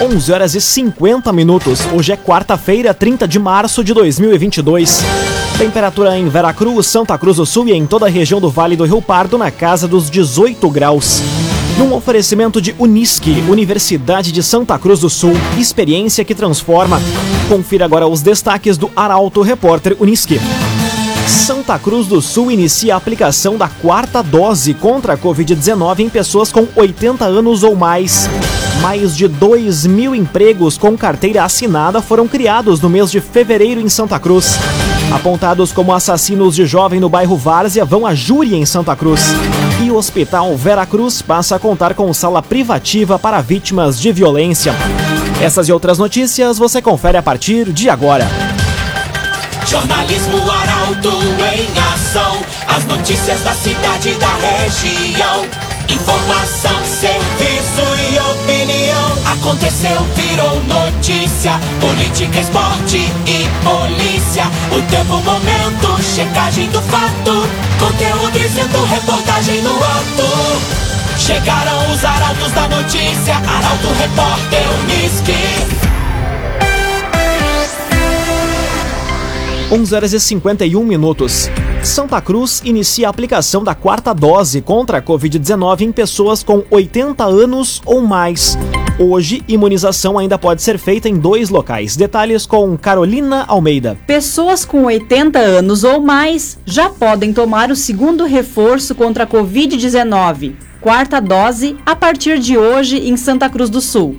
11 horas e 50 minutos. Hoje é quarta-feira, 30 de março de 2022. Temperatura em Veracruz, Santa Cruz do Sul e em toda a região do Vale do Rio Pardo na casa dos 18 graus. Num oferecimento de Unisque, Universidade de Santa Cruz do Sul, experiência que transforma. Confira agora os destaques do Arauto Repórter Unisque. Santa Cruz do Sul inicia a aplicação da quarta dose contra a Covid-19 em pessoas com 80 anos ou mais. Mais de 2 mil empregos com carteira assinada foram criados no mês de fevereiro em Santa Cruz. Apontados como assassinos de jovem no bairro Várzea vão a júri em Santa Cruz. E o Hospital Vera Cruz passa a contar com sala privativa para vítimas de violência. Essas e outras notícias você confere a partir de agora. Jornalismo Arauto em ação. As notícias da cidade e da região. Informação, serviço e. Aconteceu, virou notícia. Política, esporte e polícia. O tempo, momento, checagem do fato. Conteúdo dizendo, reportagem no ato. Chegaram os arautos da notícia. Arauto, repórter, Unisque. 11 horas e 51 minutos. Santa Cruz inicia a aplicação da quarta dose contra a Covid-19 em pessoas com 80 anos ou mais. Hoje, imunização ainda pode ser feita em dois locais. Detalhes com Carolina Almeida. Pessoas com 80 anos ou mais já podem tomar o segundo reforço contra a Covid-19, quarta dose, a partir de hoje em Santa Cruz do Sul.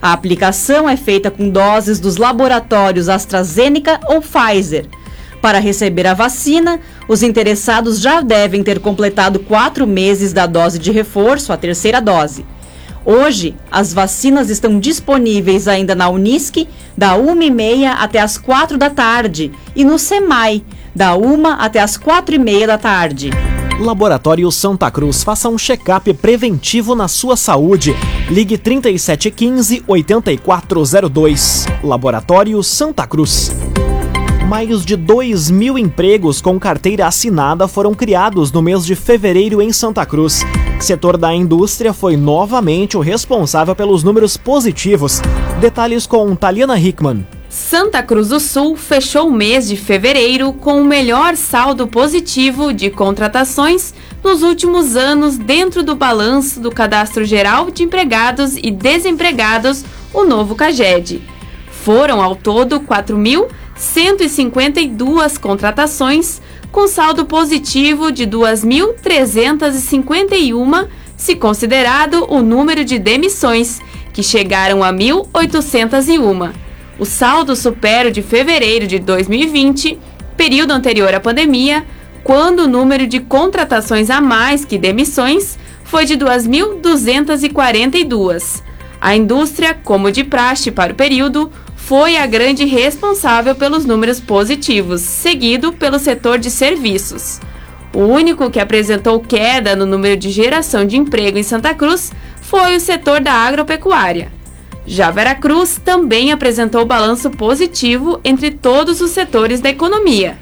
A aplicação é feita com doses dos laboratórios AstraZeneca ou Pfizer. Para receber a vacina, os interessados já devem ter completado quatro meses da dose de reforço, a terceira dose. Hoje, as vacinas estão disponíveis ainda na Unisc, da 1h30 até as 4 da tarde, e no SEMAI, da 1 até as 4h30 da tarde. Laboratório Santa Cruz, faça um check-up preventivo na sua saúde. Ligue 3715 8402. Laboratório Santa Cruz. Mais de 2 mil empregos com carteira assinada foram criados no mês de fevereiro em Santa Cruz. Setor da indústria foi novamente o responsável pelos números positivos. Detalhes com Taliana Hickman. Santa Cruz do Sul fechou o mês de fevereiro com o melhor saldo positivo de contratações nos últimos anos dentro do balanço do Cadastro Geral de Empregados e Desempregados, o novo CAGED. Foram ao todo 4.152 contratações, com saldo positivo de 2.351, se considerado o número de demissões, que chegaram a 1.801. O saldo supera o de fevereiro de 2020, período anterior à pandemia, quando o número de contratações a mais que demissões foi de 2.242. A indústria, como de praxe para o período, foi a grande responsável pelos números positivos, seguido pelo setor de serviços. O único que apresentou queda no número de geração de emprego em Santa Cruz foi o setor da agropecuária. Já Veracruz também apresentou balanço positivo entre todos os setores da economia.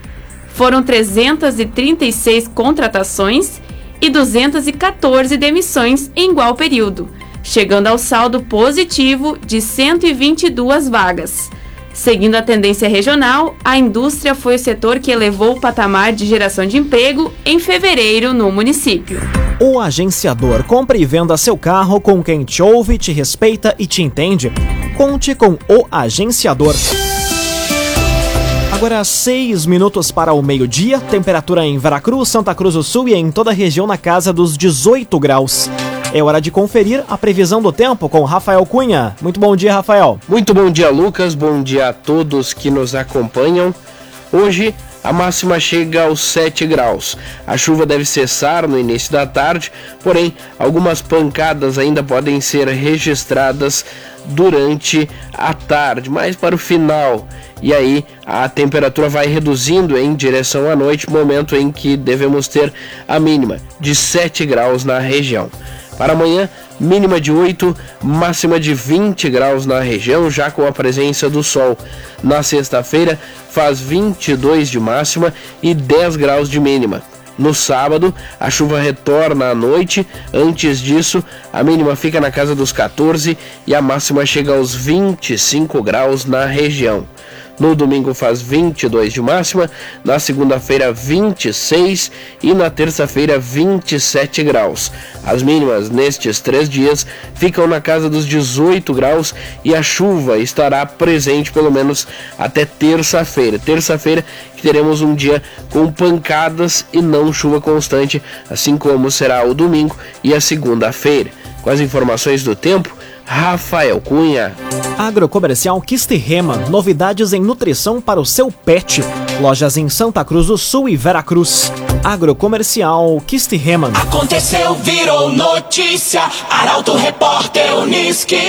Foram 336 contratações e 214 demissões em igual período, chegando ao saldo positivo de 122 vagas. Seguindo a tendência regional, a indústria foi o setor que elevou o patamar de geração de emprego em fevereiro no município. O agenciador compra e venda seu carro com quem te ouve, te respeita e te entende. Conte com o agenciador. Agora, seis minutos para o meio-dia, temperatura em Veracruz, Santa Cruz do Sul e em toda a região na casa dos 18 graus. É hora de conferir a previsão do tempo com Rafael Cunha. Muito bom dia, Rafael. Muito bom dia, Lucas. Bom dia a todos que nos acompanham. Hoje a máxima chega aos 7 graus. A chuva deve cessar no início da tarde, porém, algumas pancadas ainda podem ser registradas durante a tarde, mais para o final. E aí a temperatura vai reduzindo em direção à noite, momento em que devemos ter a mínima de 7 graus na região. Para amanhã, mínima de 8, máxima de 20 graus na região, já com a presença do sol. Na sexta-feira, faz 22 de máxima e 10 graus de mínima. No sábado, a chuva retorna à noite. Antes disso, a mínima fica na casa dos 14 e a máxima chega aos 25 graus na região. No domingo faz 22 de máxima, na segunda-feira 26 e na terça-feira 27 graus. As mínimas nestes três dias ficam na casa dos 18 graus e a chuva estará presente pelo menos até terça-feira. Terça-feira que teremos um dia com pancadas e não chuva constante, assim como será o domingo e a segunda-feira. Com as informações do tempo, Rafael Cunha. Agrocomercial Kisterrema, novidades em nutrição para o seu pet. Lojas em Santa Cruz do Sul e Veracruz. Agrocomercial Kisterrema. Aconteceu, virou notícia. Arauto Repórter Uniski.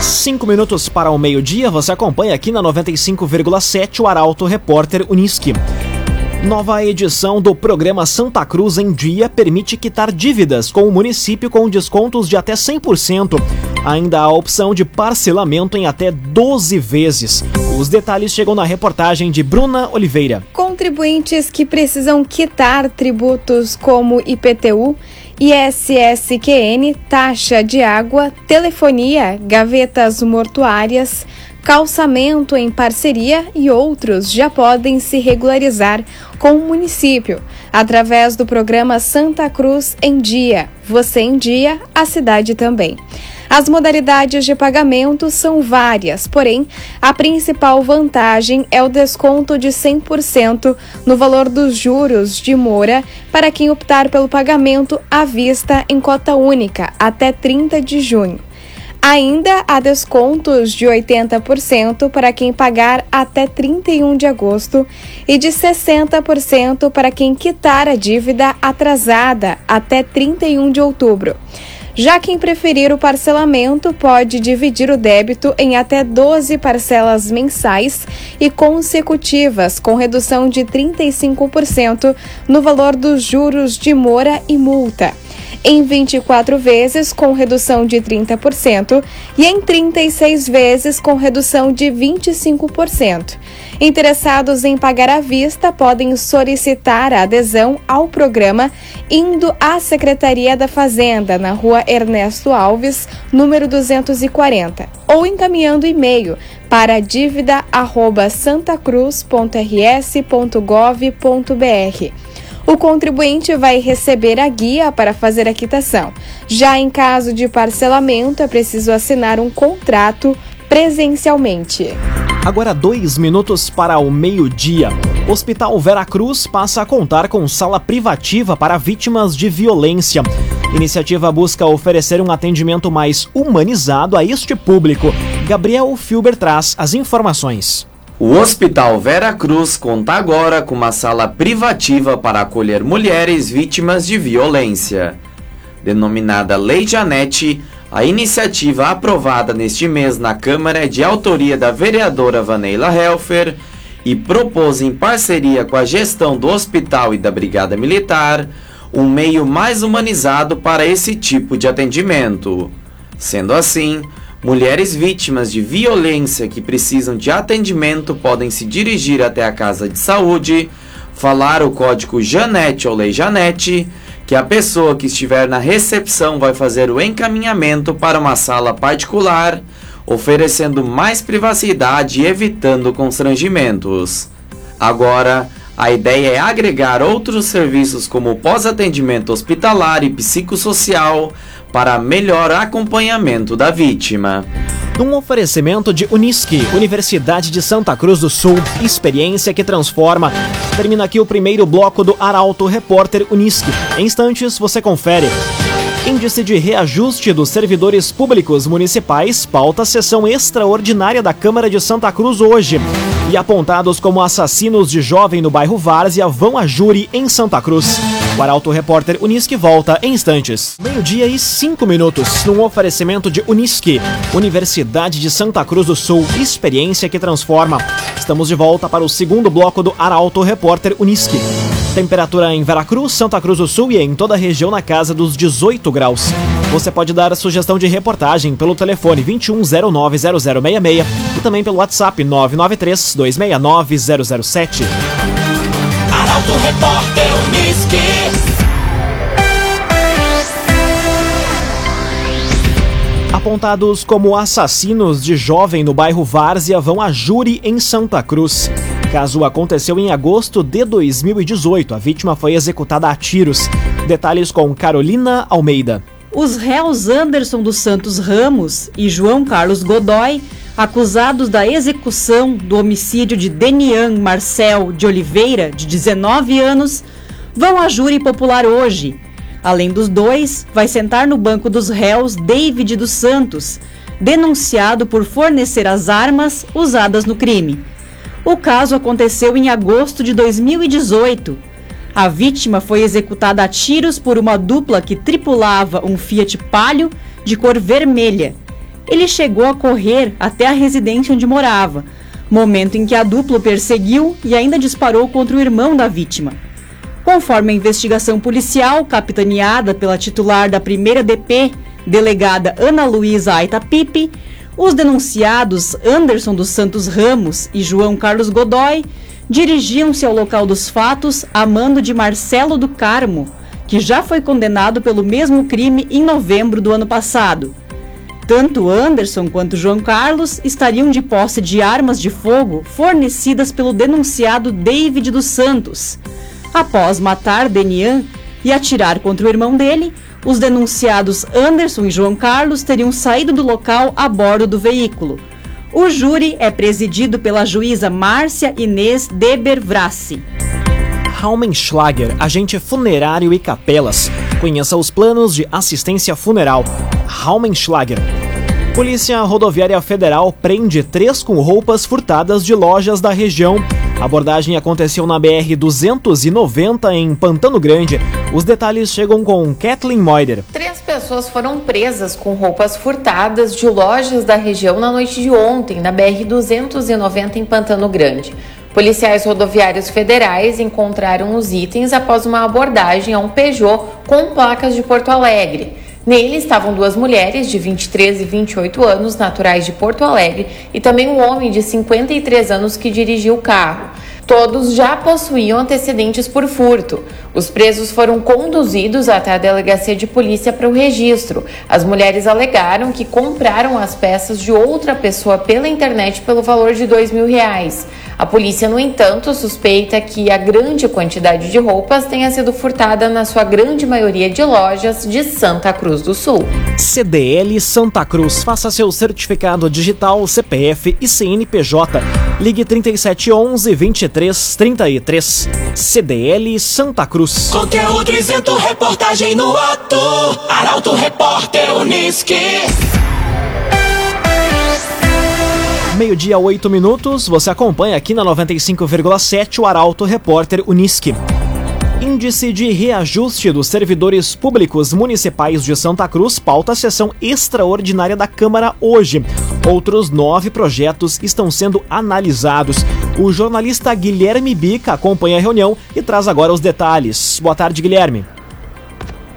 Cinco minutos para o meio-dia, você acompanha aqui na 95,7 o Arauto Repórter Uniski. Nova edição do programa Santa Cruz em Dia permite quitar dívidas com o município com descontos de até 100%. Ainda há a opção de parcelamento em até 12 vezes. Os detalhes chegam na reportagem de Bruna Oliveira. Contribuintes que precisam quitar tributos como IPTU, ISSQN, taxa de água, telefonia, gavetas mortuárias, calçamento em parceria e outros já podem se regularizar com o município através do programa Santa Cruz em Dia. Você em Dia, a cidade também. As modalidades de pagamento são várias, porém, a principal vantagem é o desconto de 100% no valor dos juros de mora para quem optar pelo pagamento à vista em cota única até 30 de junho. Ainda há descontos de 80% para quem pagar até 31 de agosto e de 60% para quem quitar a dívida atrasada até 31 de outubro. Já quem preferir o parcelamento pode dividir o débito em até 12 parcelas mensais e consecutivas, com redução de 35% no valor dos juros de mora e multa em 24 vezes com redução de 30% e em 36 vezes com redução de 25%. Interessados em pagar à vista podem solicitar a adesão ao programa indo à Secretaria da Fazenda, na rua Ernesto Alves, número 240, ou encaminhando e-mail para dívida@santacruz.rs.gov.br o contribuinte vai receber a guia para fazer a quitação. Já em caso de parcelamento, é preciso assinar um contrato presencialmente. Agora dois minutos para o meio-dia. Hospital Veracruz passa a contar com sala privativa para vítimas de violência. Iniciativa busca oferecer um atendimento mais humanizado a este público. Gabriel Filber traz as informações. O Hospital Vera Cruz conta agora com uma sala privativa para acolher mulheres vítimas de violência. Denominada Lei Janete, a iniciativa aprovada neste mês na Câmara é de autoria da vereadora Vaneila Helfer e propôs, em parceria com a gestão do hospital e da Brigada Militar, um meio mais humanizado para esse tipo de atendimento. Sendo assim, Mulheres vítimas de violência que precisam de atendimento podem se dirigir até a casa de saúde, falar o código Janete ou Lei Janete, que a pessoa que estiver na recepção vai fazer o encaminhamento para uma sala particular, oferecendo mais privacidade e evitando constrangimentos. Agora, a ideia é agregar outros serviços como pós-atendimento hospitalar e psicossocial para melhor acompanhamento da vítima. Um oferecimento de Unisque, Universidade de Santa Cruz do Sul, experiência que transforma. Termina aqui o primeiro bloco do Arauto Repórter Unisque. Em instantes você confere. Índice de reajuste dos servidores públicos municipais pauta a sessão extraordinária da Câmara de Santa Cruz hoje. E apontados como assassinos de jovem no bairro Várzea vão a júri em Santa Cruz. O Arauto Repórter Unisque volta em instantes. Meio-dia e cinco minutos, num oferecimento de Unisque, Universidade de Santa Cruz do Sul, experiência que transforma. Estamos de volta para o segundo bloco do Arauto Repórter Unisque. Temperatura em Veracruz, Santa Cruz do Sul e em toda a região na casa dos 18 graus. Você pode dar a sugestão de reportagem pelo telefone 21090066 e também pelo WhatsApp 993 269 007. Arauto Repórter Unisque. Apontados como assassinos de jovem no bairro Várzea vão a júri em Santa Cruz. Caso aconteceu em agosto de 2018. A vítima foi executada a tiros. Detalhes com Carolina Almeida. Os réus Anderson dos Santos Ramos e João Carlos Godoy, acusados da execução do homicídio de Denian Marcel de Oliveira, de 19 anos, vão a júri popular hoje. Além dos dois, vai sentar no banco dos réus David dos Santos, denunciado por fornecer as armas usadas no crime. O caso aconteceu em agosto de 2018. A vítima foi executada a tiros por uma dupla que tripulava um Fiat Palio de cor vermelha. Ele chegou a correr até a residência onde morava, momento em que a dupla o perseguiu e ainda disparou contra o irmão da vítima. Conforme a investigação policial, capitaneada pela titular da primeira DP, delegada Ana Luísa Aita Pipe, os denunciados Anderson dos Santos Ramos e João Carlos Godoy dirigiam-se ao local dos fatos a mando de Marcelo do Carmo, que já foi condenado pelo mesmo crime em novembro do ano passado. Tanto Anderson quanto João Carlos estariam de posse de armas de fogo fornecidas pelo denunciado David dos Santos. Após matar Denian e atirar contra o irmão dele, os denunciados Anderson e João Carlos teriam saído do local a bordo do veículo. O júri é presidido pela juíza Márcia Inês Debervrassi. Raumenschlager, agente funerário e capelas. Conheça os planos de assistência funeral. Raumenschlager. Polícia Rodoviária Federal prende três com roupas furtadas de lojas da região. A abordagem aconteceu na BR 290 em Pantano Grande. Os detalhes chegam com Kathleen Moider. Três pessoas foram presas com roupas furtadas de lojas da região na noite de ontem, na BR 290 em Pantano Grande. Policiais rodoviários federais encontraram os itens após uma abordagem a um Peugeot com placas de Porto Alegre. Nele estavam duas mulheres de 23 e 28 anos, naturais de Porto Alegre, e também um homem de 53 anos que dirigia o carro. Todos já possuíam antecedentes por furto. Os presos foram conduzidos até a delegacia de polícia para o registro. As mulheres alegaram que compraram as peças de outra pessoa pela internet pelo valor de dois mil reais. A polícia, no entanto, suspeita que a grande quantidade de roupas tenha sido furtada na sua grande maioria de lojas de Santa Cruz do Sul. CDL Santa Cruz. Faça seu certificado digital, CPF e CNPJ. Ligue 3711 2333. CDL Santa Cruz. Conteúdo isento, reportagem no ato. Arauto Repórter Unisque. Meio-dia, 8 minutos. Você acompanha aqui na 95,7 o Arauto Repórter Unisque. Índice de reajuste dos servidores públicos municipais de Santa Cruz pauta a sessão extraordinária da Câmara hoje. Outros nove projetos estão sendo analisados. O jornalista Guilherme Bica acompanha a reunião e traz agora os detalhes. Boa tarde, Guilherme.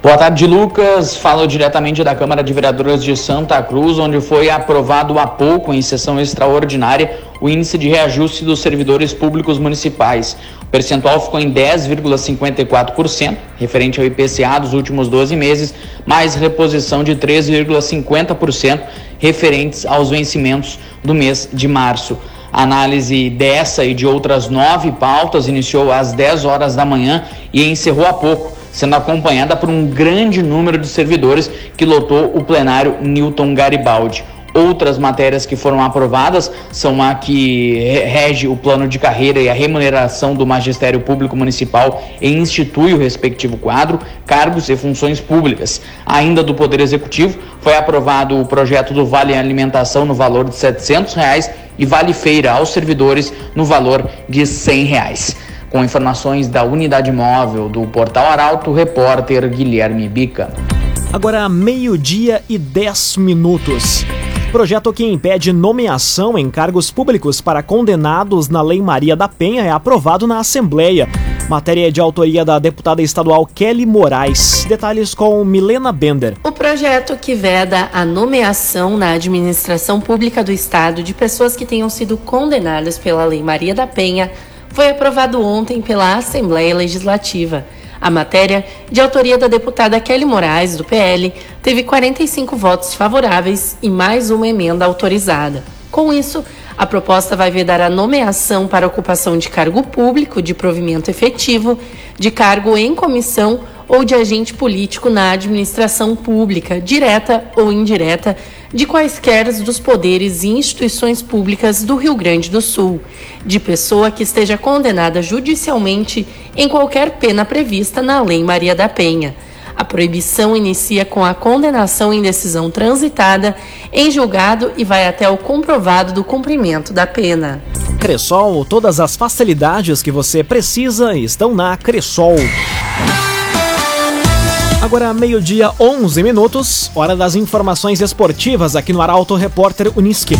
Boa tarde, Lucas. Falo diretamente da Câmara de Vereadores de Santa Cruz, onde foi aprovado há pouco, em sessão extraordinária, o índice de reajuste dos servidores públicos municipais. O percentual ficou em 10,54%, referente ao IPCA dos últimos 12 meses, mais reposição de 3,50% referentes aos vencimentos do mês de março. A análise dessa e de outras nove pautas iniciou às 10 horas da manhã e encerrou há pouco sendo acompanhada por um grande número de servidores que lotou o plenário Newton Garibaldi. Outras matérias que foram aprovadas são a que rege o plano de carreira e a remuneração do magistério público municipal e institui o respectivo quadro, cargos e funções públicas. Ainda do Poder Executivo foi aprovado o projeto do Vale Alimentação no valor de 700 reais e Vale Feira aos servidores no valor de 100 reais. Com informações da unidade móvel do Portal Arauto, repórter Guilherme Bica. Agora, meio-dia e 10 minutos. Projeto que impede nomeação em cargos públicos para condenados na Lei Maria da Penha é aprovado na Assembleia. Matéria de autoria da deputada estadual Kelly Moraes. Detalhes com Milena Bender. O projeto que veda a nomeação na administração pública do Estado de pessoas que tenham sido condenadas pela Lei Maria da Penha foi aprovado ontem pela Assembleia Legislativa. A matéria, de autoria da deputada Kelly Moraes, do PL, teve 45 votos favoráveis e mais uma emenda autorizada. Com isso, a proposta vai vedar a nomeação para ocupação de cargo público de provimento efetivo, de cargo em comissão ou de agente político na administração pública, direta ou indireta, de quaisquer dos poderes e instituições públicas do Rio Grande do Sul, de pessoa que esteja condenada judicialmente em qualquer pena prevista na Lei Maria da Penha a proibição inicia com a condenação em decisão transitada em julgado e vai até o comprovado do cumprimento da pena. Cressol, todas as facilidades que você precisa estão na Cressol. Agora, meio-dia, 11 minutos, hora das informações esportivas aqui no Arauto Repórter Uniski.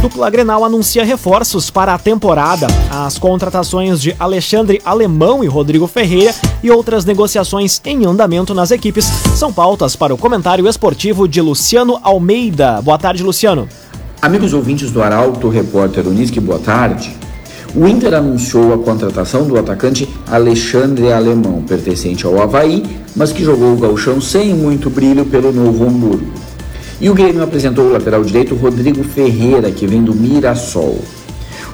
Dupla Grenal anuncia reforços para a temporada. As contratações de Alexandre Alemão e Rodrigo Ferreira e outras negociações em andamento nas equipes são pautas para o comentário esportivo de Luciano Almeida. Boa tarde, Luciano. Amigos ouvintes do Arauto Repórter Uniski, boa tarde. O Inter anunciou a contratação do atacante Alexandre Alemão, pertencente ao Havaí, mas que jogou o gauchão sem muito brilho pelo Novo Hamburgo. E o Grêmio apresentou o lateral direito Rodrigo Ferreira, que vem do Mirassol.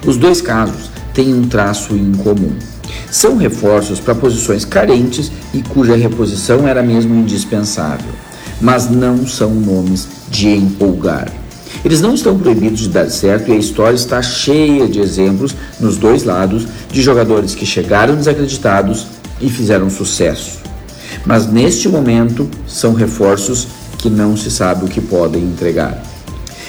Os dois casos têm um traço em comum. São reforços para posições carentes e cuja reposição era mesmo indispensável, mas não são nomes de empolgar. Eles não estão proibidos de dar certo e a história está cheia de exemplos nos dois lados de jogadores que chegaram desacreditados e fizeram sucesso. Mas neste momento são reforços que não se sabe o que podem entregar.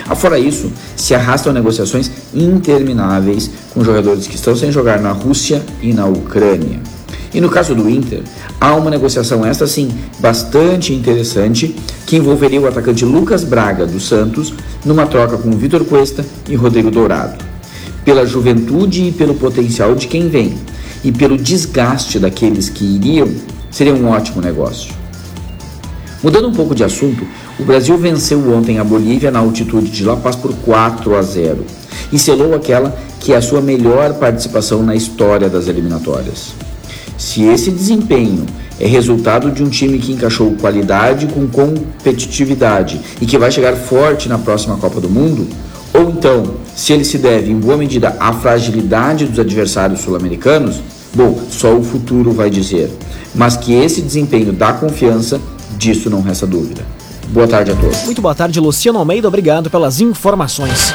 Afora isso, se arrastam negociações intermináveis com jogadores que estão sem jogar na Rússia e na Ucrânia. E no caso do Inter, há uma negociação esta sim bastante interessante que envolveria o atacante Lucas Braga do Santos numa troca com Vitor Cuesta e Rodrigo Dourado. Pela juventude e pelo potencial de quem vem, e pelo desgaste daqueles que iriam, seria um ótimo negócio. Mudando um pouco de assunto, o Brasil venceu ontem a Bolívia na altitude de La Paz por 4 a 0 e selou aquela que é a sua melhor participação na história das eliminatórias. Se esse desempenho é resultado de um time que encaixou qualidade com competitividade e que vai chegar forte na próxima Copa do Mundo, ou então, se ele se deve em boa medida à fragilidade dos adversários sul-americanos, bom, só o futuro vai dizer. Mas que esse desempenho dá confiança, disso não resta dúvida. Boa tarde a todos. Muito boa tarde, Luciano Almeida. Obrigado pelas informações.